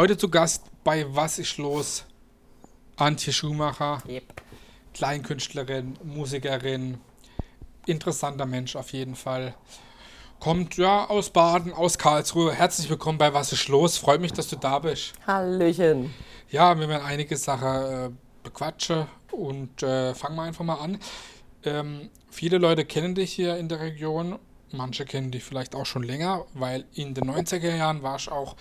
Heute zu Gast bei Was ist los? Antje Schumacher, Yep. Kleinkünstlerin, Musikerin, interessanter Mensch auf jeden Fall. Kommt ja aus Baden, aus Karlsruhe. Herzlich willkommen bei Was ist los? Freut mich, dass du da bist. Hallöchen. Ja, wir werden einige Sachen äh, bequatschen und äh, fangen wir einfach mal an. Ähm, viele Leute kennen dich hier in der Region, manche kennen dich vielleicht auch schon länger, weil in den 90er Jahren warst du auch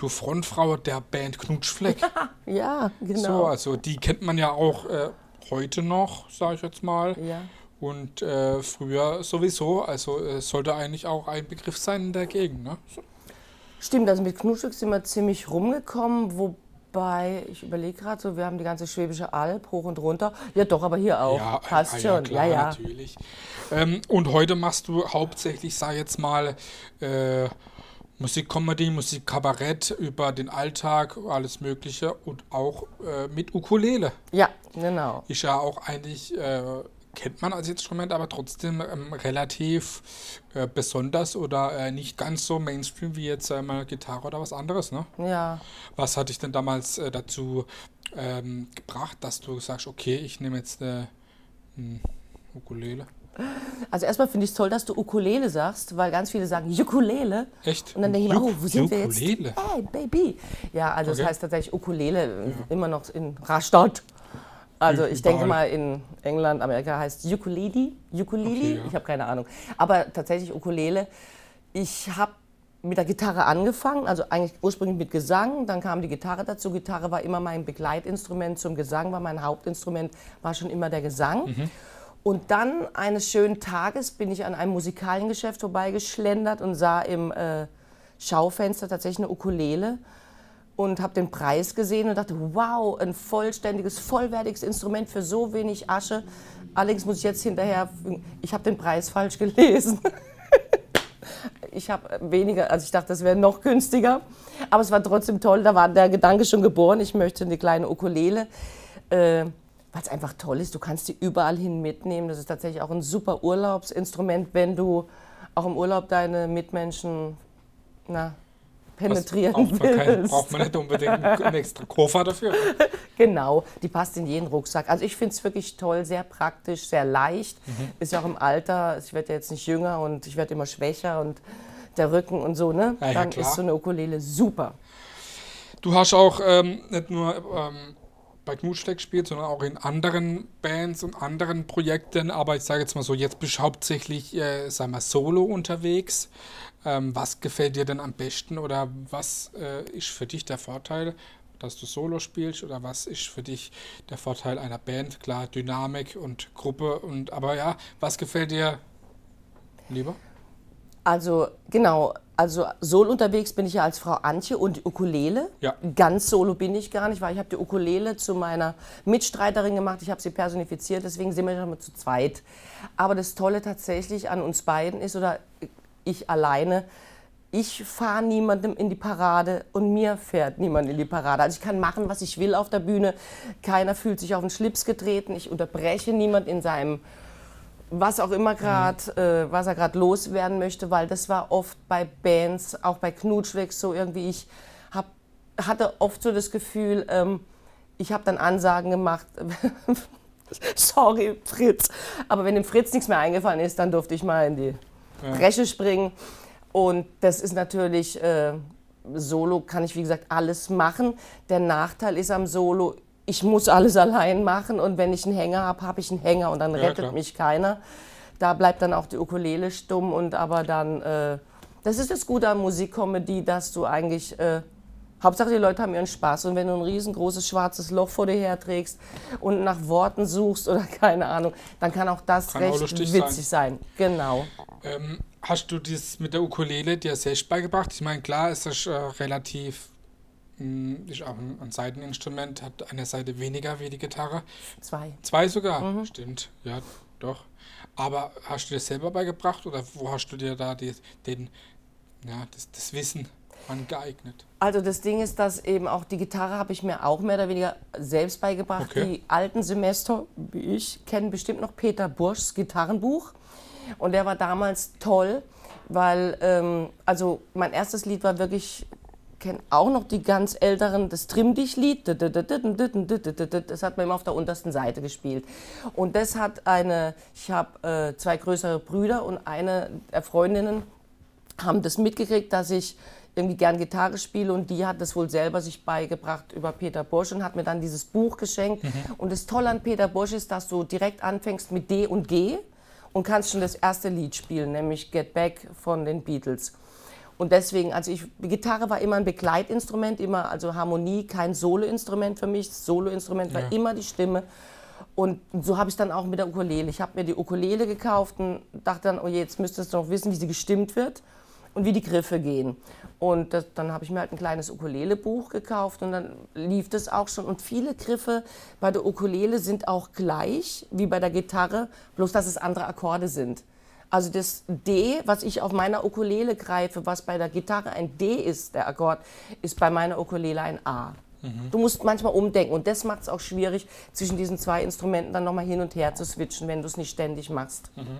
du Frontfrau der Band Knutschfleck. Ja, So, genau. also die kennt man ja auch äh, heute noch, sage ich jetzt mal. Ja. Und äh, früher sowieso, also es sollte eigentlich auch ein Begriff sein in der Gegend. Ne? So. Stimmt, also mit Knutschig sind wir ziemlich rumgekommen, wobei, ich überlege gerade so, wir haben die ganze Schwäbische Alb hoch und runter. Ja, doch, aber hier auch. Ja, Passt ah, schon. klar, ja, ja. natürlich. Ähm, und heute machst du hauptsächlich, sag jetzt mal, äh, Musikcomedy, Musikkabarett über den Alltag, alles Mögliche und auch äh, mit Ukulele. Ja, genau. Ist ja auch eigentlich, äh, kennt man als Instrument, aber trotzdem ähm, relativ äh, besonders oder äh, nicht ganz so Mainstream wie jetzt äh, mal Gitarre oder was anderes. Ne? Ja. Was hat dich denn damals äh, dazu ähm, gebracht, dass du sagst, okay, ich nehme jetzt eine hm, Ukulele? Also erstmal finde ich es toll, dass du Ukulele sagst, weil ganz viele sagen Ukulele. Echt? Und dann denke ich mir, oh, wo sind wir jetzt? Ukulele? Hey, Baby. Ja, also Okay. das heißt tatsächlich Ukulele, immer noch in Rastatt. Also ich denke mal in England, Amerika heißt Ukulele, Ukulele, Okay, ja. ich habe keine Ahnung. Aber tatsächlich Ukulele. Ich habe mit der Gitarre angefangen, also eigentlich ursprünglich mit Gesang, dann kam die Gitarre dazu. Gitarre war immer mein Begleitinstrument zum Gesang, war mein Hauptinstrument, war schon immer der Gesang. Mhm. Und dann eines schönen Tages bin ich an einem Musikaliengeschäft vorbeigeschlendert und sah im äh, Schaufenster tatsächlich eine Ukulele und habe den Preis gesehen und dachte, wow, ein vollständiges, vollwertiges Instrument für so wenig Asche. Allerdings muss ich jetzt hinterher, ich habe den Preis falsch gelesen. Ich habe weniger, also ich dachte, das wäre noch günstiger. Aber es war trotzdem toll, da war der Gedanke schon geboren, ich möchte eine kleine Ukulele. Äh, weil es einfach toll ist, du kannst die überall hin mitnehmen. Das ist tatsächlich auch ein super Urlaubsinstrument, wenn du auch im Urlaub deine Mitmenschen na, penetrieren braucht, man willst. braucht man nicht unbedingt einen extra Koffer dafür. Genau, die passt in jeden Rucksack. Also ich finde es wirklich toll, sehr praktisch, sehr leicht. Mhm. Ist ja auch im Alter, ich werde ja jetzt nicht jünger und ich werde immer schwächer und der Rücken und so, ne? Ja, ja, Dann klar. ist so eine Ukulele super. Du hast auch ähm, nicht nur ähm, bei Knutschleck gespielt, sondern auch in anderen Bands und anderen Projekten. Aber ich sage jetzt mal so, jetzt bist du hauptsächlich, äh, sag mal, solo unterwegs. Ähm, was gefällt dir denn am besten oder was äh, ist für dich der Vorteil, dass du solo spielst oder was ist für dich der Vorteil einer Band? Klar, Dynamik und Gruppe und aber ja, was gefällt dir lieber? Also genau, also solo unterwegs bin ich ja als Frau Antje und die Ukulele. Ja. Ganz solo bin ich gar nicht, weil ich habe die Ukulele zu meiner Mitstreiterin gemacht. Ich habe sie personifiziert, deswegen sind wir schon mal zu zweit. Aber das Tolle tatsächlich an uns beiden ist, oder ich alleine, ich fahre niemandem in die Parade und mir fährt niemand in die Parade. Also ich kann machen, was ich will auf der Bühne. Keiner fühlt sich auf den Schlips getreten. Ich unterbreche niemand in seinem was auch immer gerade, äh, was er gerade loswerden möchte, weil das war oft bei Bands, auch bei Knutschweg so irgendwie, ich hab, hatte oft so das Gefühl, ähm, ich habe dann Ansagen gemacht, sorry Fritz, aber wenn dem Fritz nichts mehr eingefallen ist, dann durfte ich mal in die Bresche springen. Und das ist natürlich, äh, Solo kann ich wie gesagt alles machen. Der Nachteil ist am Solo, ich muss alles allein machen und wenn ich einen Hänger habe, habe ich einen Hänger und dann Ja, rettet klar. mich keiner. Da bleibt dann auch die Ukulele stumm und aber dann, äh, das ist das Gute an Musikcomedy, dass du eigentlich, äh, Hauptsache die Leute haben ihren Spaß und wenn du ein riesengroßes schwarzes Loch vor dir herträgst und nach Worten suchst oder keine Ahnung, dann kann auch das Kann auch recht lustig witzig sein. Genau. Ähm, hast du das mit der Ukulele dir selbst beigebracht? Ich meine, klar, ist äh, relativ, ist auch ein, ein Seiteninstrument, hat eine Seite weniger wie die Gitarre. Zwei. Zwei sogar, Mhm. stimmt, ja, doch. Aber hast du dir selber beigebracht oder wo hast du dir da die, den, ja, das, das Wissen angeeignet? Also das Ding ist, dass eben auch die Gitarre habe ich mir auch mehr oder weniger selbst beigebracht. Okay. Die alten Semester, wie ich, kennen bestimmt noch Peter Burschs Gitarrenbuch. Und der war damals toll, weil, ähm, also mein erstes Lied war wirklich kenne auch noch die ganz älteren, das Trimm dich Lied. Das hat man immer auf der untersten Seite gespielt. Und das hat eine, ich habe äh, zwei größere Brüder und eine der Freundinnen haben das mitgekriegt, dass ich irgendwie gern Gitarre spiele und die hat das wohl selber sich beigebracht über Peter Bosch und hat mir dann dieses Buch geschenkt. Mhm. Und das Tolle an Peter Bosch ist, dass du direkt anfängst mit D und G und kannst schon das erste Lied spielen, nämlich Get Back von den Beatles. Und deswegen, also ich, Gitarre war immer ein Begleitinstrument, immer, also Harmonie, kein Soloinstrument für mich. Das Soloinstrument war ja. immer die Stimme. Und so habe ich dann auch mit der Ukulele. Ich habe mir die Ukulele gekauft und dachte dann, oh je, jetzt müsstest du noch wissen, wie sie gestimmt wird und wie die Griffe gehen. Und das, dann habe ich mir halt ein kleines Ukulele-Buch gekauft und dann lief das auch schon. Und viele Griffe bei der Ukulele sind auch gleich wie bei der Gitarre, bloß dass es andere Akkorde sind. Also das D, was ich auf meiner Ukulele greife, was bei der Gitarre ein D ist, der Akkord, ist bei meiner Ukulele ein A. Mhm. Du musst manchmal umdenken und das macht es auch schwierig, zwischen diesen zwei Instrumenten dann nochmal hin und her zu switchen, wenn du es nicht ständig machst. Mhm.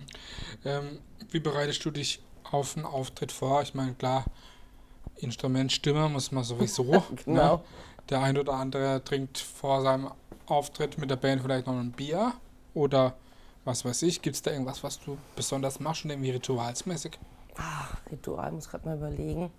Ähm, wie bereitest du dich auf einen Auftritt vor? Ich meine, klar, Instrument Stimme muss man sowieso. Ne? genau. Ne? Der ein oder andere trinkt vor seinem Auftritt mit der Band vielleicht noch ein Bier oder was weiß ich. Gibt es da irgendwas, was du besonders machst und irgendwie ritualsmäßig? Ach, Ritual, muss gerade mal überlegen.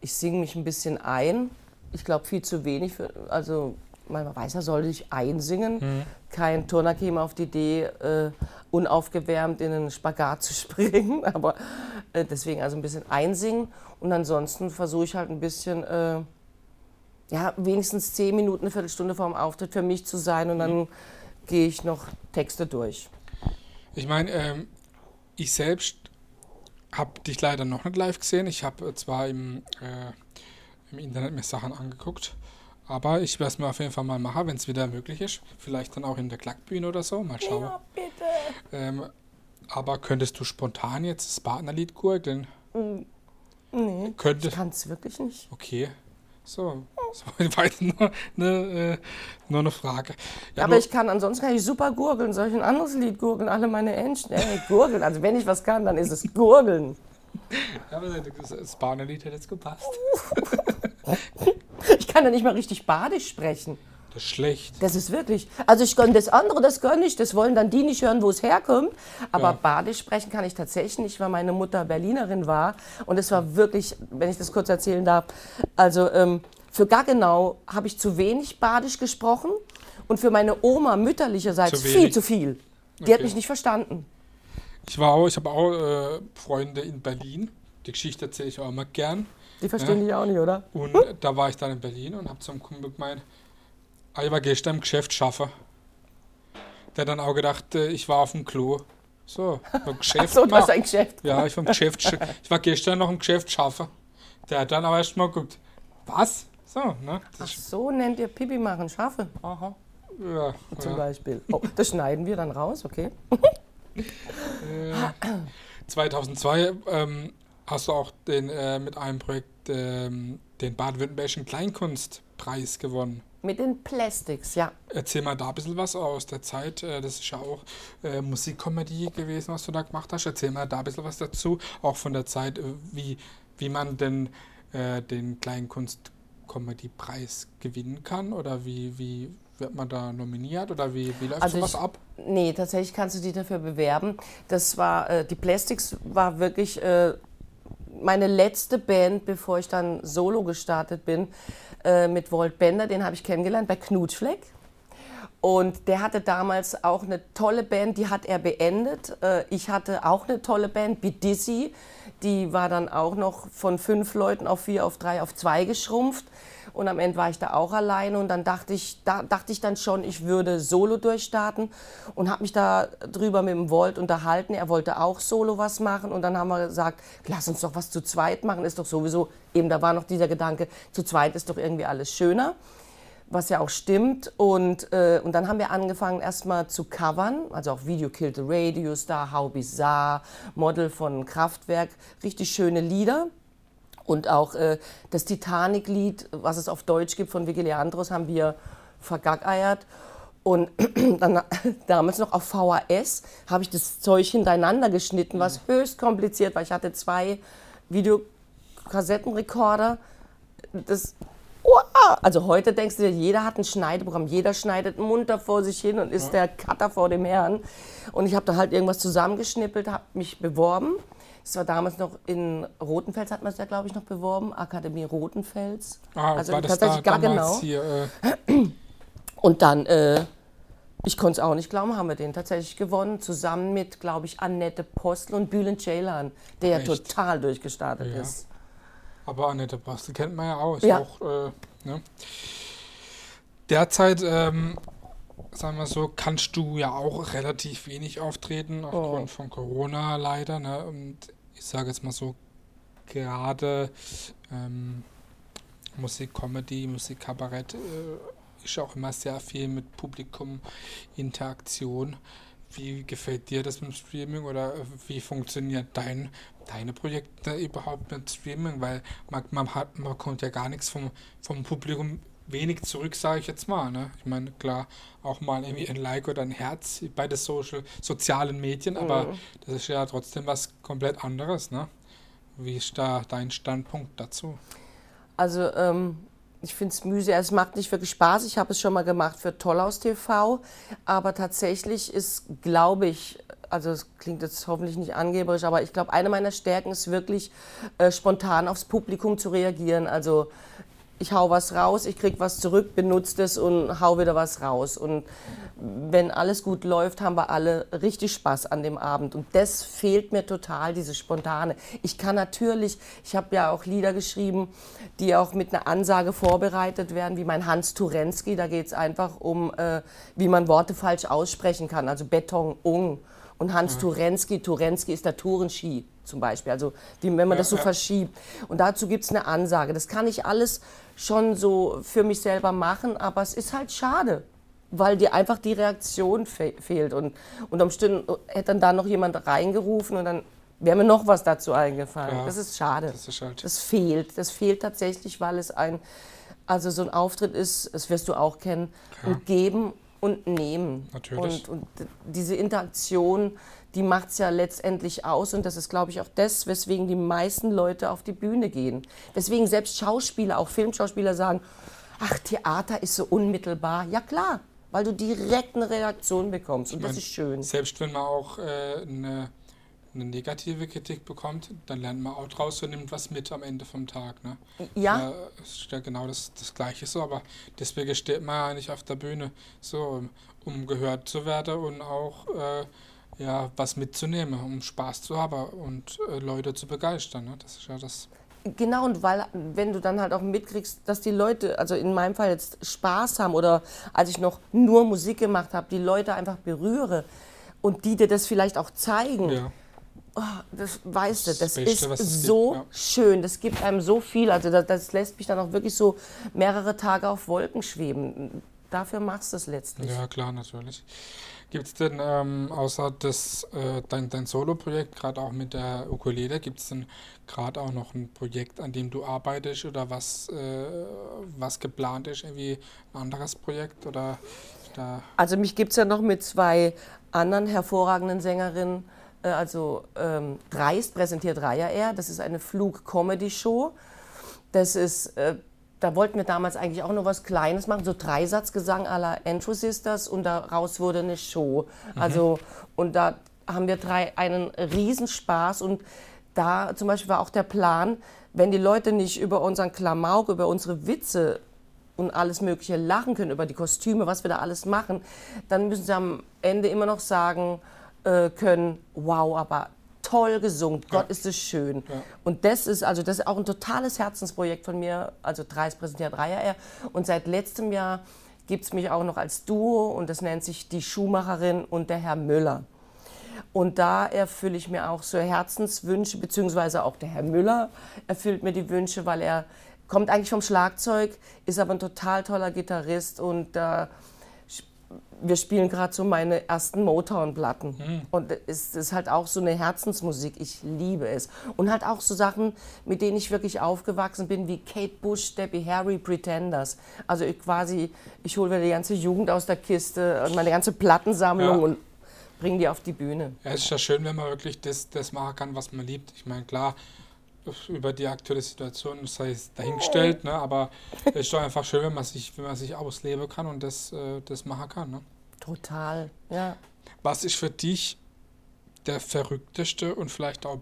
Ich singe mich ein bisschen ein. Ich glaube viel zu wenig. Für, also man weiß ja, sollte ich einsingen. Mhm. Kein Turner käme auf die Idee, äh, unaufgewärmt in einen Spagat zu springen. Aber äh, deswegen also ein bisschen einsingen. Und ansonsten versuche ich halt ein bisschen, äh, ja, wenigstens zehn Minuten, eine Viertelstunde vor dem Auftritt für mich zu sein. Und dann mhm. Gehe ich noch Texte durch. Ich meine, ähm, ich selbst habe dich leider noch nicht live gesehen. Ich habe zwar im, äh, im Internet mir Sachen angeguckt aber ich werde es mir auf jeden Fall mal machen, wenn es wieder möglich ist. Vielleicht dann auch in der Klackbühne oder so. Mal schauen. Ja, bitte. Ähm, aber könntest du spontan jetzt das Partnerlied gurgeln? Mm, nee. Könnte. Ich kann es wirklich nicht. Okay. So, so weit nur, ne, äh, nur eine Frage. Ja, aber ich kann, ansonsten kann ich super gurgeln. Soll ich ein anderes Lied gurgeln? Alle meine Entchen. Ey, gurgeln. Also wenn ich was kann, dann ist es gurgeln. Ja, aber das Partnerlied hätte jetzt gepasst. Ich kann ja nicht mal richtig badisch sprechen. Das ist schlecht. Das ist wirklich. Also ich gönne das andere, das gönne ich. Das wollen dann die nicht hören, wo es herkommt. Aber ja. badisch sprechen kann ich tatsächlich nicht, weil meine Mutter Berlinerin war. Und es war wirklich, wenn ich das kurz erzählen darf, also ähm, für Gaggenau habe ich zu wenig badisch gesprochen. Und für meine Oma mütterlicherseits zu viel zu viel. Die okay. hat mich nicht verstanden. Ich war auch, ich habe auch äh, Freunde in Berlin. Die Geschichte erzähle ich auch immer gern. Die verstehen ja. dich auch nicht, oder? Und da war ich dann in Berlin und habe zum Kumpel gemeint, ah, ich war gestern im Geschäft schaffen. Der hat dann auch gedacht, äh, ich war auf dem Klo. So, beim Geschäft. so, das ist ein Geschäft. Ja, ich war, im Geschäft, ich war gestern noch im Geschäft schaffen. Der hat dann aber erst mal geguckt, was? So, ne? Ach so, nennt ihr Pipi machen, schaffen. Aha. Ja. Zum ja. Beispiel. Oh, das schneiden wir dann raus, okay? äh, 2002 ähm, hast du auch den, äh, mit einem Projekt ähm, den Baden-Württembergischen Kleinkunstpreis gewonnen. Mit den Plastics, ja. Erzähl mal da ein bisschen was aus der Zeit. Äh, das ist ja auch äh, Musikkomödie gewesen, was du da gemacht hast. Erzähl mal da ein bisschen was dazu. Auch von der Zeit, äh, wie, wie man denn äh, den Kleinkunstkomödie-Preis gewinnen kann oder wie, wie wird man da nominiert oder wie, wie läuft also sowas ich, ab? Nee, tatsächlich kannst du dich dafür bewerben. Das war, äh, die Plastics war wirklich äh, meine letzte Band, bevor ich dann solo gestartet bin, äh, mit Walt Bender, den habe ich kennengelernt bei Knutschfleck. Und der hatte damals auch eine tolle Band, die hat er beendet. Äh, ich hatte auch eine tolle Band, Beat Dizzy. Die war dann auch noch von fünf Leuten auf vier, auf drei, auf zwei geschrumpft. Und am Ende war ich da auch alleine. Und dann dachte ich, da dachte ich dann schon, ich würde Solo durchstarten. Und habe mich da drüber mit dem Volt unterhalten. Er wollte auch Solo was machen. Und dann haben wir gesagt, lass uns doch was zu zweit machen, ist doch sowieso, eben da war noch dieser Gedanke, zu zweit ist doch irgendwie alles schöner was ja auch stimmt. Und, äh, und dann haben wir angefangen erstmal zu covern, also auch Video Killed the Radio Star, How Bizarre, Model von Kraftwerk, richtig schöne Lieder. Und auch äh, das Titanic-Lied, was es auf Deutsch gibt von Vicky Leandros, haben wir vergackeiert. Und dann damals noch auf VHS habe ich das Zeug hintereinander geschnitten, was höchst kompliziert war. Ich hatte zwei Videokassettenrekorder. das, also heute denkst du dir, jeder hat ein Schneideprogramm, jeder schneidet munter vor sich hin und ist der Cutter vor dem Herrn. Und ich habe da halt irgendwas zusammengeschnippelt, habe mich beworben. Es war damals noch in Rotenfels, hat man es ja, glaube ich, noch beworben, Akademie Rotenfels. Ah, also war das tatsächlich da gar genau. hier, äh, Und dann, äh, ich konnte es auch nicht glauben, haben wir den tatsächlich gewonnen, zusammen mit, glaube ich, Annette Postel und Bülent Ceylan, der ja total durchgestartet Ja. ist. Aber Annette Bastel kennt man ja auch. Ist Ja. auch äh, ne? Derzeit, ähm, sagen wir so, kannst du ja auch relativ wenig auftreten, aufgrund Oh. von Corona leider. Ne? Und ich sage jetzt mal so, gerade ähm, Musik, Comedy, Musik, Kabarett äh, ist auch immer sehr viel mit Publikum, Interaktion. Wie gefällt dir das mit dem Streaming oder wie funktioniert dein, deine Projekte überhaupt mit Streaming? Weil man, man, hat, man kommt ja gar nichts vom, vom Publikum wenig zurück, sage ich jetzt mal. Ne? Ich meine, klar, auch mal irgendwie ein Like oder ein Herz bei den Social, sozialen Medien, aber das ist ja trotzdem was komplett anderes. Ne? Wie ist da dein Standpunkt dazu? Also ähm, ich finde es mühsam, es macht nicht wirklich Spaß. Ich habe es schon mal gemacht für Tollaus TV, aber tatsächlich ist, glaube ich, also es klingt jetzt hoffentlich nicht angeberisch, aber ich glaube, eine meiner Stärken ist wirklich äh, spontan aufs Publikum zu reagieren. Also ich hau was raus, ich krieg was zurück, benutze das und hau wieder was raus. Und wenn alles gut läuft, haben wir alle richtig Spaß an dem Abend. Und das fehlt mir total, diese spontane. Ich kann natürlich, ich habe ja auch Lieder geschrieben, die auch mit einer Ansage vorbereitet werden, wie mein Hans Turensky. Da geht es einfach um, äh, wie man Worte falsch aussprechen kann. Also Beton, Ung. Und Hans Turensky, Turensky ist der Tourenski zum Beispiel. Also wie, wenn man das so ja. verschiebt. Und dazu gibt es eine Ansage. Das kann ich alles schon so für mich selber machen, aber es ist halt schade, weil dir einfach die Reaktion fe fehlt. Und unter Umständen hätte dann da noch jemand reingerufen und dann wäre mir noch was dazu eingefallen. Klar. Das ist schade. Das ist halt. Das fehlt. Das fehlt tatsächlich, weil es ein, also so ein Auftritt ist, das wirst du auch kennen, Ja. und geben und nehmen. Natürlich. Und, und diese Interaktion, die macht es ja letztendlich aus. Und das ist, glaube ich, auch das, weswegen die meisten Leute auf die Bühne gehen. Weswegen selbst Schauspieler, auch Filmschauspieler sagen, ach, Theater ist so unmittelbar. Ja klar, weil du direkt eine Reaktion bekommst. Und Ich das mein, ist schön. Selbst wenn man auch äh, eine, eine negative Kritik bekommt, dann lernt man auch draus und nimmt was mit am Ende vom Tag. Ne? Ja, Äh, es ist ja genau das, das Gleiche so, aber deswegen steht man ja nicht auf der Bühne, so, um, um gehört zu werden und auch äh, ja, was mitzunehmen, um Spaß zu haben und äh, Leute zu begeistern. Ne? Das ist ja das. Genau, und weil, wenn du dann halt auch mitkriegst, dass die Leute, also in meinem Fall jetzt Spaß haben oder als ich noch nur Musik gemacht habe, die Leute einfach berühre und die dir das vielleicht auch zeigen, Ja. Das weißt du, Das Beste, ist es gibt, so ja. schön, das gibt einem so viel, also das, das lässt mich dann auch wirklich so mehrere Tage auf Wolken schweben. Dafür machst du es letztlich. Ja, klar, natürlich. Gibt es denn ähm, außer das, äh, dein, dein Solo-Projekt, gerade auch mit der Ukulele, gibt es denn gerade auch noch ein Projekt, an dem du arbeitest oder was, äh, was geplant ist, irgendwie ein anderes Projekt oder da, Also mich gibt es ja noch mit zwei anderen hervorragenden Sängerinnen. Äh, Also ähm, Dreist präsentiert Raya Air. Das ist eine Flug-Comedy-Show. Das ist, äh, da wollten wir damals eigentlich auch noch was Kleines machen, so Dreisatzgesang à la Andrew Sisters und daraus wurde eine Show. Also und da haben wir drei einen Riesenspaß und da zum Beispiel war auch der Plan, wenn die Leute nicht über unseren Klamauk, über unsere Witze und alles Mögliche lachen können über die Kostüme, was wir da alles machen, dann müssen sie am Ende immer noch sagen äh, können, wow, aber toll gesungen, Gott ist es schön. Ja. Und das ist also das ist auch ein totales Herzensprojekt von mir, also Dreis präsentiert Reiher Und seit letztem Jahr gibt es mich auch noch als Duo und das nennt sich die Schuhmacherin und der Herr Müller. Und da erfülle ich mir auch so Herzenswünsche, beziehungsweise auch der Herr Müller erfüllt mir die Wünsche, weil er kommt eigentlich vom Schlagzeug, ist aber ein total toller Gitarrist und äh, wir spielen gerade so meine ersten Motown-Platten. Und es ist halt auch so eine Herzensmusik. Ich liebe es. Und halt auch so Sachen, mit denen ich wirklich aufgewachsen bin, wie Kate Bush, Debbie Harry, Pretenders. Also ich quasi, ich hole wieder die ganze Jugend aus der Kiste und meine ganze Plattensammlung Ja. und bringe die auf die Bühne. Ja, es ist ja schön, wenn man wirklich das, das machen kann, was man liebt. Ich meine, klar, über die aktuelle Situation, das heißt dahingestellt, ne? aber es ist doch einfach schön, wenn man sich, wenn man sich ausleben kann und das, äh, das machen kann. Ne? Total, ja. Was ist für dich der verrückteste und vielleicht auch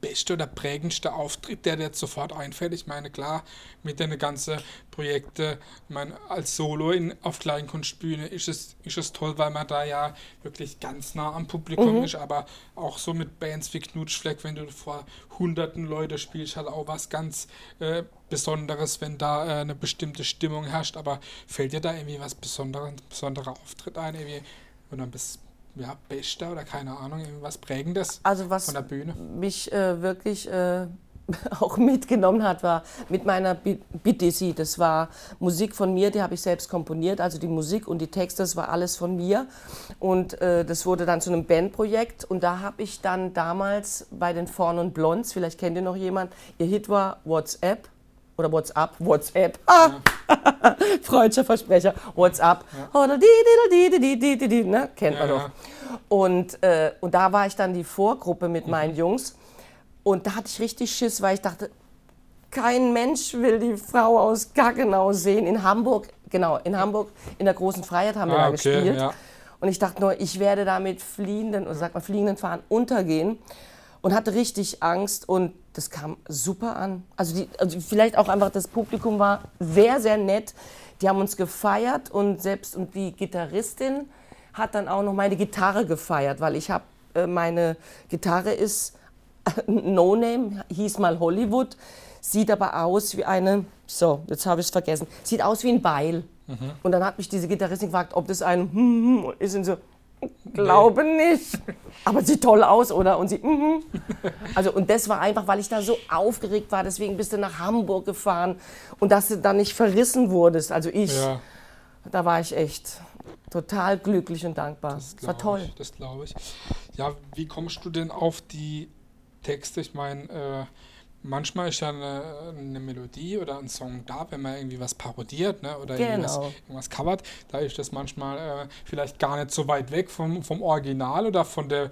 beste oder prägendste Auftritt, der dir jetzt sofort einfällt? Ich meine, klar, mit den ganzen Projekten, ich meine, als Solo in, auf Kleinkunstbühne ist es, ist es toll, weil man da ja wirklich ganz nah am Publikum mhm. ist, aber auch so mit Bands wie Knutschfleck, wenn du vor hunderten Leute spielst, halt auch was ganz äh, Besonderes, wenn da äh, eine bestimmte Stimmung herrscht, aber fällt dir da irgendwie was Besonderes, besonderer Auftritt ein, irgendwie, oder bis ja, Bester oder keine Ahnung, irgendwas Prägendes also was von der Bühne? mich äh, wirklich äh, auch mitgenommen hat, war mit meiner BDC. Das war Musik von mir, die habe ich selbst komponiert. Also die Musik und die Texte, das war alles von mir. Und äh, das wurde dann zu einem Bandprojekt. Und da habe ich dann damals bei den Vorn und Blondes, vielleicht kennt ihr noch jemand, ihr Hit war WhatsApp oder WhatsApp, WhatsApp. Ah! Ja. Freudscher Versprecher. WhatsApp. Ja. Oder die, die, die, die, die, die, die, ne? Kennt man ja, doch. Und, äh, und da war ich dann die Vorgruppe mit mhm. meinen Jungs. Und da hatte ich richtig Schiss, weil ich dachte, kein Mensch will die Frau aus Gaggenau sehen. In Hamburg, genau, in Hamburg, in der großen Freiheit haben wir ah, da okay, gespielt. Und ich dachte nur, ich werde da mit fliegenden, oder sagt man, fliegenden Fahren untergehen und hatte richtig Angst und das kam super an. Also, die, also vielleicht auch einfach das Publikum war sehr, sehr nett. Die haben uns gefeiert und selbst und die Gitarristin hat dann auch noch meine Gitarre gefeiert, weil ich habe äh, meine Gitarre ist No Name, hieß mal Hollywood, sieht aber aus wie eine, so, jetzt habe ich es vergessen, sieht aus wie ein Beil. Mhm. Und dann hat mich diese Gitarristin gefragt, ob das ein hm, hm, ist und so, Glaube nicht. Aber sieht toll aus, oder? Und sie, mm Also, und das war einfach, weil ich da so aufgeregt war. Deswegen bist du nach Hamburg gefahren und dass du dann nicht verrissen wurdest. Also ich, ja. da war ich echt total glücklich und dankbar. Das, das war toll. Ich, das glaube ich. Ja, wie kommst du denn auf die Texte? Ich meine, äh, manchmal ist ja eine, eine, Melodie oder ein Song da, wenn man irgendwie was parodiert ne, oder genau. irgendwas, irgendwas covert. Da ist das manchmal äh, vielleicht gar nicht so weit weg vom, vom Original oder von der,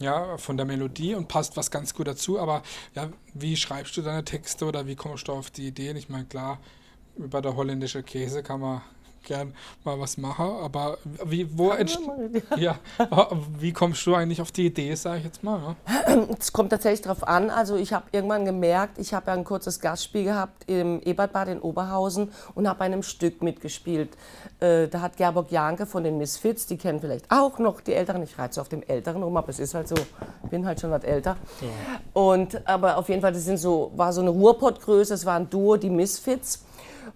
ja, von der Melodie und passt was ganz gut dazu. Aber ja, wie schreibst du deine Texte oder wie kommst du auf die Ideen? Ich meine, klar, über der holländische Käse kann man gern mal was machen, aber wie, wo ja, wie kommst du eigentlich auf die Idee, sage ich jetzt mal? Es kommt tatsächlich darauf an. Also ich habe irgendwann gemerkt, ich habe ja ein kurzes Gastspiel gehabt im Ebertbad in Oberhausen und habe bei einem Stück mitgespielt. Äh, da hat Gerburg Janke von den Misfits, die kennen vielleicht auch noch die Älteren. Ich reite so auf dem Älteren rum, aber es ist halt so, bin halt schon was älter. Ja. Und aber auf jeden Fall, das sind so, war so eine Ruhrpottgröße. Es war ein Duo, die Misfits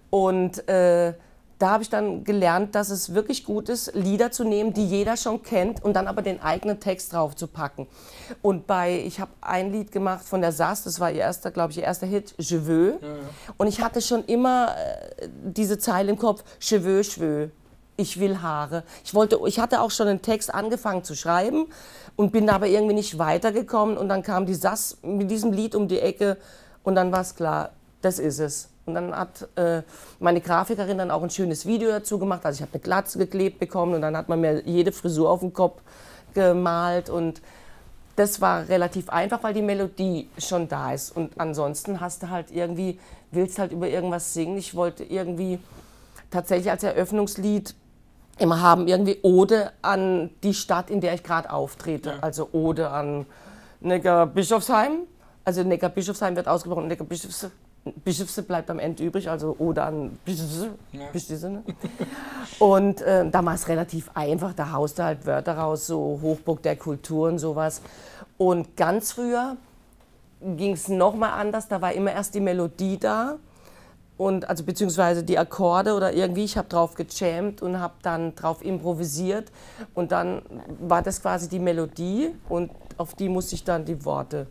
und äh, da habe ich dann gelernt, dass es wirklich gut ist, Lieder zu nehmen, die jeder schon kennt und dann aber den eigenen Text drauf zu packen. Und bei, ich habe ein Lied gemacht von der Sass, das war ihr erster, glaube ich, ihr erster Hit, Je veux. Ja, ja. Und ich hatte schon immer äh, diese Zeile im Kopf, Je veux, je veux. Ich will Haare. Ich, wollte, ich hatte auch schon einen Text angefangen zu schreiben und bin aber irgendwie nicht weitergekommen. Und dann kam die Sass mit diesem Lied um die Ecke und dann war es klar, das ist es. Und dann hat äh, meine Grafikerin dann auch ein schönes Video dazu gemacht. Also ich habe eine Glatze geklebt bekommen und dann hat man mir jede Frisur auf den Kopf gemalt und das war relativ einfach, weil die Melodie schon da ist. Und ansonsten hast du halt irgendwie, willst halt über irgendwas singen. Ich wollte irgendwie tatsächlich als Eröffnungslied immer haben, irgendwie Ode an die Stadt, in der ich gerade auftrete. Ja. Also Ode an Neckar Bischofsheim. Also Neckar Bischofsheim wird ausgebrochen, Neckar Bischofse bleibt am Ende übrig, also oder an Bischofse. Ja. Ne? Und äh, da war es relativ einfach, da haust du halt Wörter raus, so Hochburg der Kultur und sowas. Und ganz früher ging es nochmal anders, da war immer erst die Melodie da und also beziehungsweise die Akkorde oder irgendwie, ich habe drauf gejammt und habe dann drauf improvisiert und dann war das quasi die Melodie und auf die musste ich dann die Worte.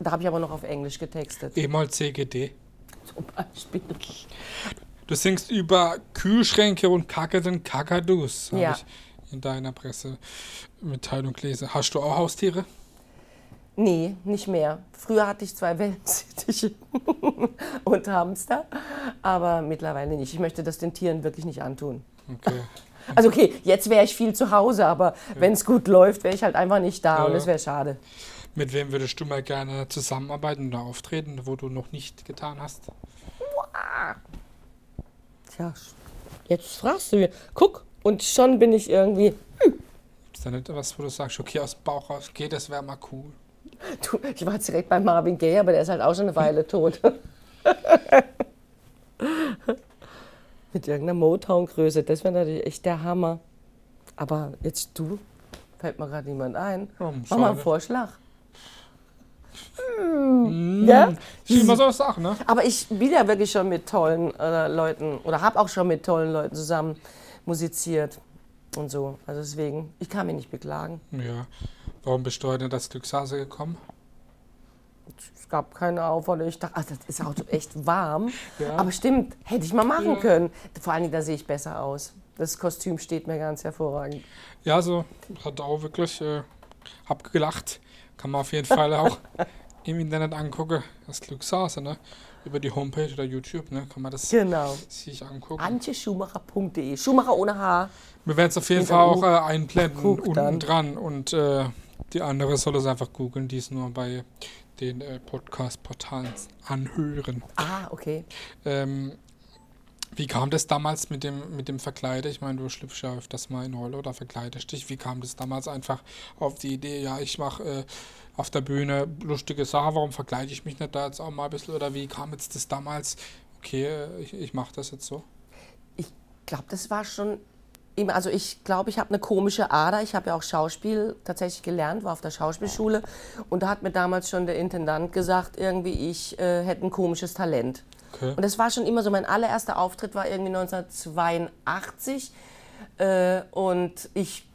Da habe ich aber noch auf Englisch getextet. E mal CGD zum Beispiel. Du singst über Kühlschränke und kackenden Kakadus, habe ja. ich in deiner Pressemitteilung gelesen. Hast du auch Haustiere? Nee, nicht mehr. Früher hatte ich zwei Wellensittiche und Hamster, aber mittlerweile nicht. Ich möchte das den Tieren wirklich nicht antun. Okay. Also okay, jetzt wäre ich viel zu Hause, aber ja. wenn es gut läuft, wäre ich halt einfach nicht da ja. und das wäre schade. Mit wem würdest du mal gerne zusammenarbeiten oder auftreten, wo du noch nicht getan hast? Tja, jetzt fragst du mir. Guck, und schon bin ich irgendwie. Ist da nicht was, wo du sagst, okay, aus dem Bauch raus geht, das wäre mal cool. Du, ich war jetzt direkt bei Marvin Gaye, aber der ist halt auch schon eine Weile tot. Mit irgendeiner Motown-Größe, das wäre natürlich echt der Hammer. Aber jetzt du, fällt mir gerade niemand ein. Oh, Mach mal einen. Vorschlag. Mm, Ja? Wie man so sagt, ne? Aber ich bin ja wirklich schon mit tollen äh, Leuten oder habe auch schon mit tollen Leuten zusammen musiziert und so. Also deswegen, ich kann mich nicht beklagen. Ja. Warum bist du heute in das Glückshase gekommen? Es gab keine Aufforderung. Ich dachte, ach, das ist auch echt warm. Ja. Aber stimmt, hätte ich mal machen Ja. können. Vor allen Dingen, da sehe ich besser aus. Das Kostüm steht mir ganz hervorragend. Ja, so hat auch wirklich, äh, hab gelacht. Kann man auf jeden Fall auch im Internet angucken. Das Glückshase, ne? Über die Homepage oder YouTube, ne? Kann man das Genau. sich angucken. Antjeschumacher.de. Schumacher ohne Haar. Wir werden es auf jeden Fall auch äh, einblenden Guck unten dann. dran. Und äh, die andere soll es einfach googeln, die es nur bei den äh, Podcast-Portalen anhören. Ah, okay. Ähm, wie kam das damals mit dem, mit dem Verkleide? Ich meine, du schlüpfst ja öfters mal in Rolle oder verkleidest dich. Wie kam das damals einfach auf die Idee, ja, ich mache äh, auf der Bühne lustige Sachen, warum verkleide ich mich nicht da jetzt auch mal ein bisschen? Oder wie kam jetzt das damals, okay, äh, ich, ich mache das jetzt so? Ich glaube, das war schon also ich glaube, ich habe eine komische Ader. Ich habe ja auch Schauspiel tatsächlich gelernt, war auf der Schauspielschule. Und da hat mir damals schon der Intendant gesagt, irgendwie ich äh, hätte ein komisches Talent. Okay. Und das war schon immer so, mein allererster Auftritt war irgendwie 1982 äh, und ich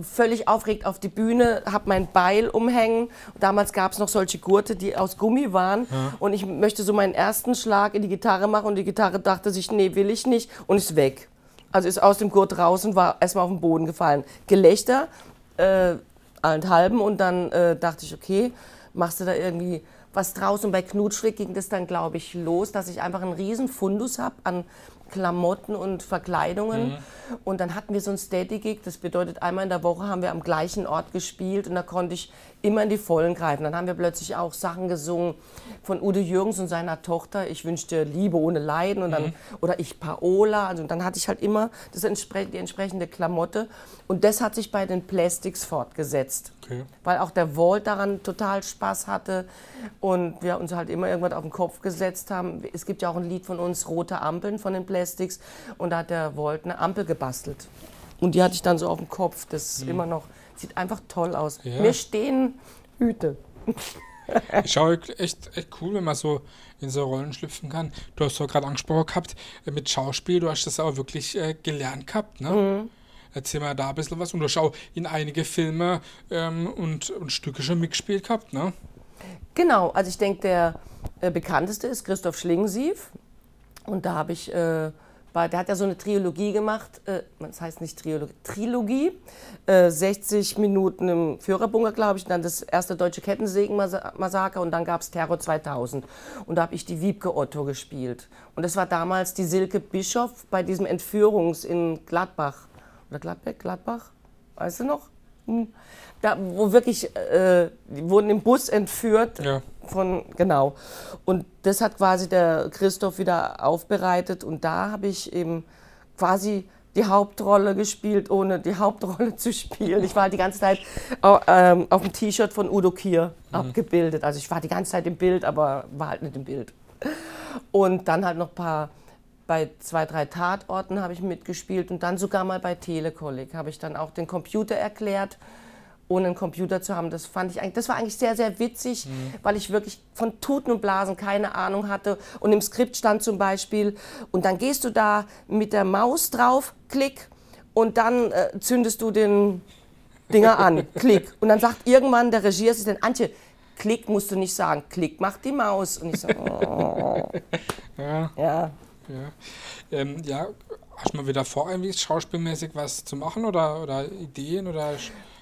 völlig aufgeregt auf die Bühne, habe mein Beil umhängen. Damals gab es noch solche Gurte, die aus Gummi waren. Und ich möchte so meinen ersten Schlag in die Gitarre machen und die Gitarre dachte sich, nee, will ich nicht und ist weg. Also ist aus dem Gurt raus und war erstmal auf den Boden gefallen. Gelächter, äh, allenthalben und dann äh, dachte ich, okay, machst du da irgendwie was draus? Und bei Knutschflick ging das dann, glaube ich, los, dass ich einfach einen riesen Fundus habe an Klamotten und Verkleidungen. Und dann hatten wir so ein Steady-Gig, das bedeutet, einmal in der Woche haben wir am gleichen Ort gespielt und da konnte ich immer in die Vollen greifen. Dann haben wir plötzlich auch Sachen gesungen von Udo Jürgens und seiner Tochter, ich wünschte Liebe ohne Leiden und dann, oder ich Paola. Also dann hatte ich halt immer das entspre die entsprechende Klamotte und das hat sich bei den Plastics fortgesetzt Okay. weil auch der Walt daran total Spaß hatte und wir uns halt immer irgendwas auf den Kopf gesetzt haben. Es gibt ja auch ein Lied von uns, Rote Ampeln von den Plastics und da hat der Walt eine Ampel gebastelt. Und die hatte ich dann so auf dem Kopf. Das ist immer noch, sieht einfach toll aus. Ja. Mir stehen Hüte. Ich schaue echt, echt cool, wenn man so in so Rollen schlüpfen kann. Du hast ja gerade angesprochen gehabt, äh, mit Schauspiel, du hast das auch wirklich äh, gelernt gehabt, ne? Mhm. Erzähl mal da ein bisschen was. Und du hast auch in einige Filme ähm, und, und Stücke schon mitgespielt gehabt, ne? Genau, also ich denke, der äh, bekannteste ist Christoph Schlingensief. Und da habe ich, äh, bei, der hat ja so eine Trilogie gemacht, äh, das heißt nicht Trilogie, Trilogie, äh, 60 Minuten im Führerbunker, glaube ich, und dann das erste deutsche Kettensägen-Massaker und dann gab es Terror 2000. Und da habe ich die Wiebke Otto gespielt. Und das war damals die Silke Bischof bei diesem Entführungs in Gladbach. Oder Gladbeck, Gladbach? Weißt du noch? Da, wo wirklich, äh, die wurden im Bus entführt Ja. von, genau. Und das hat quasi der Christoph wieder aufbereitet und da habe ich eben quasi die Hauptrolle gespielt, ohne die Hauptrolle zu spielen. Ich war die ganze Zeit au- ähm, auf dem T-Shirt von Udo Kier abgebildet. Also ich war die ganze Zeit im Bild, aber war halt nicht im Bild. Und dann halt noch ein paar, bei zwei, drei Tatorten habe ich mitgespielt und dann sogar mal bei Telekolleg habe ich dann auch den Computer erklärt, ohne einen Computer zu haben. Das fand ich eigentlich, das war eigentlich sehr, sehr witzig, weil ich wirklich von Tuten und Blasen keine Ahnung hatte. Und im Skript stand zum Beispiel, und dann gehst du da mit der Maus drauf, klick, und dann äh, zündest du den Dinger an, klick. Und dann sagt irgendwann der Regieassistent, Antje, klick musst du nicht sagen, klick macht die Maus. Und ich so, oh, Ja, ja. Ja. Ähm, ja, hast du mal wieder vor, irgendwie schauspielmäßig was zu machen oder, oder Ideen oder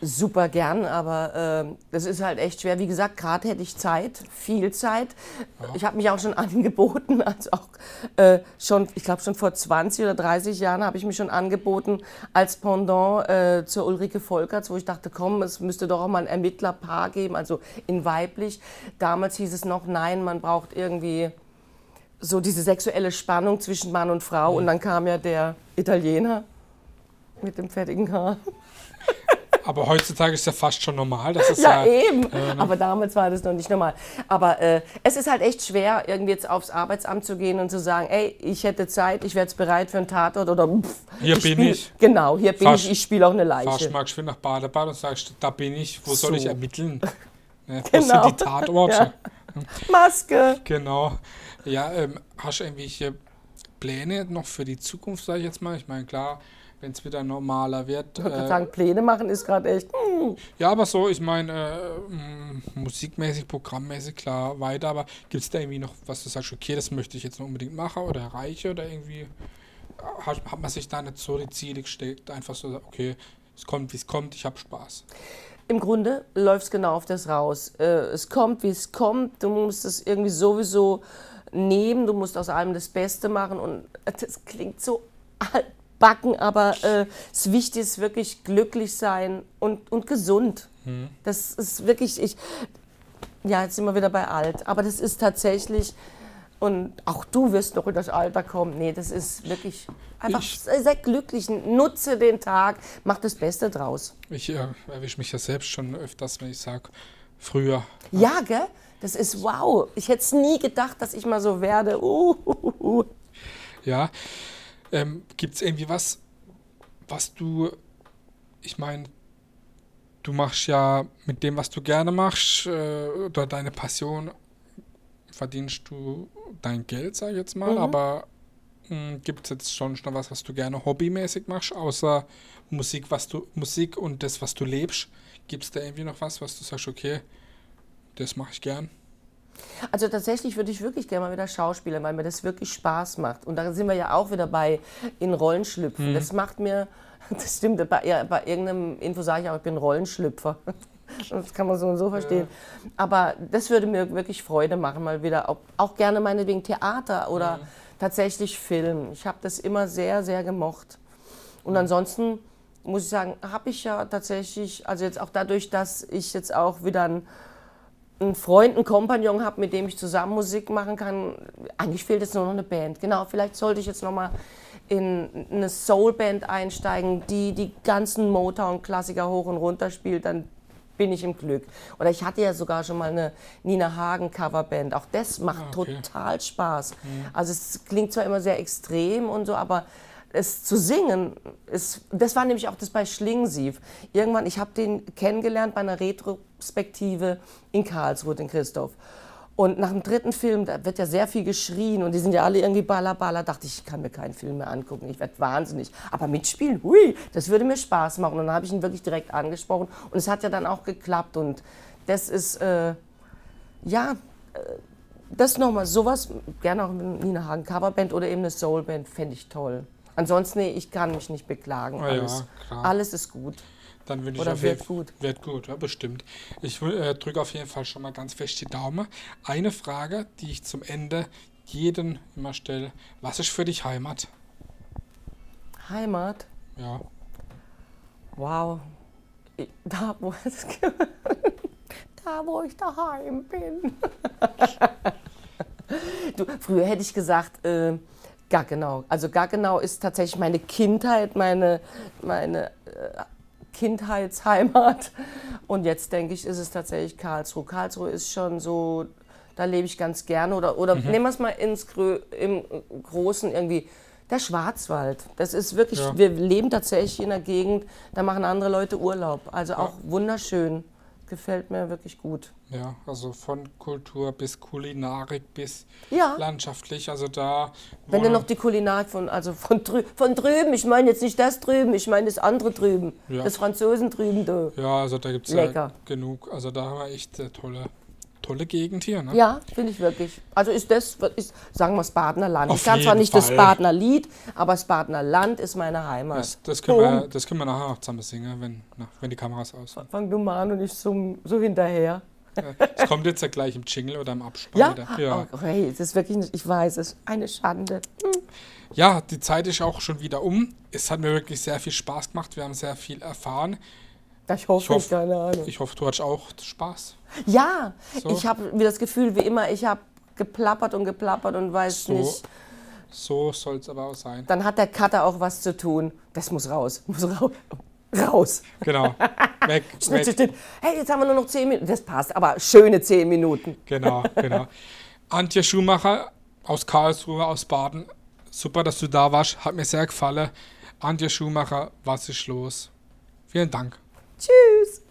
Super gern, aber äh, das ist halt echt schwer. Wie gesagt, gerade hätte ich Zeit, viel Zeit. Ja. Ich habe mich auch schon angeboten, also auch äh, schon, ich glaube schon vor 20 oder 30 Jahren habe ich mich schon angeboten als Pendant äh, zur Ulrike Volkerts, wo ich dachte, komm, es müsste doch auch mal ein Ermittlerpaar geben, also in weiblich. Damals hieß es noch, nein, man braucht irgendwie so diese sexuelle Spannung zwischen Mann und Frau. Und dann kam ja der Italiener mit dem fettigen Haar. Aber heutzutage ist ja fast schon normal. Das ist ja, ja eben. Äh, ne? Aber damals war das noch nicht normal. Aber äh, es ist halt echt schwer, irgendwie jetzt aufs Arbeitsamt zu gehen und zu sagen, ey, ich hätte Zeit, ich wäre jetzt bereit für einen Tatort oder pff, Hier ich bin spiel, ich. Genau, hier bin ich, ich spiele auch eine Leiche. Fahrst mal schön nach Badebad und sagst, da bin ich, wo so. soll ich ermitteln? Ne, genau. Wo sind die Tatorte? Ja. Maske. Genau. Ja, ähm, hast du irgendwelche Pläne noch für die Zukunft, sage ich jetzt mal? Ich meine, klar, wenn es wieder normaler wird. Ich würde äh, sagen, Pläne machen ist gerade echt. Mm. Ja, aber so, ich meine, äh, mm, musikmäßig, programmmäßig, klar, weiter, aber gibt es da irgendwie noch, was du sagst, okay, das möchte ich jetzt noch unbedingt machen oder erreiche oder irgendwie hat, hat man sich da nicht so die Ziele gesteckt, einfach so, okay, es kommt, wie es kommt, ich habe Spaß. Im Grunde läuft es genau auf das raus. Äh, es kommt, wie es kommt, du musst es irgendwie sowieso nehmen, du musst aus allem das Beste machen und das klingt so altbacken, aber äh, das Wichtige ist wirklich glücklich sein und, und gesund. Mhm. Das ist wirklich, ich, ja, jetzt sind wir wieder bei alt, aber das ist tatsächlich, und auch du wirst noch in das Alter kommen. Nee, das ist wirklich einfach, ich, sei glücklich, nutze den Tag, mach das Beste draus. Ich äh, erwische mich ja selbst schon öfters, wenn ich sage, früher. Ja, gell? Das ist wow. Ich hätte es nie gedacht, dass ich mal so werde. Uh, uh, uh. Ja. Ähm, Gibt es irgendwie was, was du, ich meine, du machst ja mit dem, was du gerne machst, äh, oder deine Passion, verdienst du dein Geld, sag ich jetzt mal, mhm. aber hm, gibt es jetzt schon noch was, was du gerne hobbymäßig machst, außer Musik, was du, Musik und das, was du lebst? Gibt es da irgendwie noch was, was du sagst, okay, das mache ich gern. Also tatsächlich würde ich wirklich gerne mal wieder Schauspieler, weil mir das wirklich Spaß macht. Und da sind wir ja auch wieder bei in Rollen schlüpfen. Mhm. Das macht mir, das stimmt, bei, bei irgendeinem Info sage ich auch, ich bin Rollenschlüpfer. Das kann man so und so verstehen. Ja. Aber das würde mir wirklich Freude machen, mal wieder. Auch, auch gerne meinetwegen Theater oder ja. tatsächlich Film. Ich habe das immer sehr, sehr gemocht. Und ansonsten muss ich sagen, habe ich ja tatsächlich, also jetzt auch dadurch, dass ich jetzt auch wieder ein einen Freund, einen Kompagnon habe, mit dem ich zusammen Musik machen kann. Eigentlich fehlt jetzt nur noch eine Band. Genau, vielleicht sollte ich jetzt noch mal in eine Soulband einsteigen, die die ganzen Motown-Klassiker hoch und runter spielt, dann bin ich im Glück. Oder ich hatte ja sogar schon mal eine Nina Hagen Coverband. Auch das macht ah, okay. total Spaß. Mhm. Also es klingt zwar immer sehr extrem und so, aber es zu singen, ist, das war nämlich auch das bei Schlingensief. Irgendwann, ich habe den kennengelernt bei einer Retrospektive in Karlsruhe, den Christoph. Und nach dem dritten Film, da wird ja sehr viel geschrien und die sind ja alle irgendwie ballerballer. dachte ich, ich kann mir keinen Film mehr angucken, ich werde wahnsinnig. Aber mitspielen, hui, das würde mir Spaß machen. Und dann habe ich ihn wirklich direkt angesprochen und es hat ja dann auch geklappt. Und das ist, äh, ja, äh, das nochmal, sowas, gerne auch mit Nina Hagen Coverband oder eben eine Soulband, fände ich toll. Ansonsten, nee, ich kann mich nicht beklagen. Ah, alles, ja, alles ist gut. Dann würde ich Oder auf wird jeden, gut. Wird gut, ja, bestimmt. Ich äh, drücke auf jeden Fall schon mal ganz fest die Daumen. Eine Frage, die ich zum Ende jeden immer stelle. Was ist für dich Heimat? Heimat? Ja. Wow. Da, wo, da, wo ich daheim bin. du, früher hätte ich gesagt, äh, Gaggenau. Also Gaggenau ist tatsächlich meine Kindheit, meine, meine äh, Kindheitsheimat. Und jetzt denke ich, ist es tatsächlich Karlsruhe. Karlsruhe ist schon so, da lebe ich ganz gerne. Oder, oder mhm. nehmen wir es mal ins Grö im Großen irgendwie. Der Schwarzwald, das ist wirklich, ja. wir leben tatsächlich in einer Gegend, da machen andere Leute Urlaub. Also auch ja. wunderschön gefällt mir wirklich gut. Ja, also von Kultur bis Kulinarik bis ja. landschaftlich, also da. Wenn du noch die Kulinarik von, also von, drü von drüben, ich meine jetzt nicht das drüben, ich meine das andere drüben, ja. das Franzosen drüben da. Ja, also da gibt es ja genug, also da haben wir echt äh, tolle tolle Gegend hier. Ne? Ja, finde ich wirklich. Also ist das, ist, sagen wir das Badener Land. Auf ich kann zwar nicht das Fall. Badener Lied, aber das Badener Land ist meine Heimat. Das, das, können wir, das können wir nachher noch zusammen singen, wenn, na, wenn die Kameras aus sind. Fang du mal an und ich so, so hinterher. Es kommt jetzt ja gleich im Jingle oder im Abspann Ja? wieder. Ja. Oh, hey, das ist wirklich, nicht, ich weiß, es ist eine Schande. ja, die Zeit ist auch schon wieder um. Es hat mir wirklich sehr viel Spaß gemacht. Wir haben sehr viel erfahren. Ich hoffe, Ich hoffe- keine Ahnung. Ich hoffe, du hattest auch Spaß. Ja, So. ich habe wieder das Gefühl, wie immer, ich habe geplappert und geplappert und weiß So. nicht. So soll es aber auch sein. Dann hat der Cutter auch was zu tun. Das muss raus. Muss raus. Raus. Genau. Weg, weg. Hey, jetzt haben wir nur noch zehn Minuten. Das passt, aber schöne zehn Minuten. Genau, genau. Antje Schumacher aus Karlsruhe, aus Baden. Super, dass du da warst. Hat mir sehr gefallen. Antje Schumacher, was ist los? Vielen Dank. Tschüss!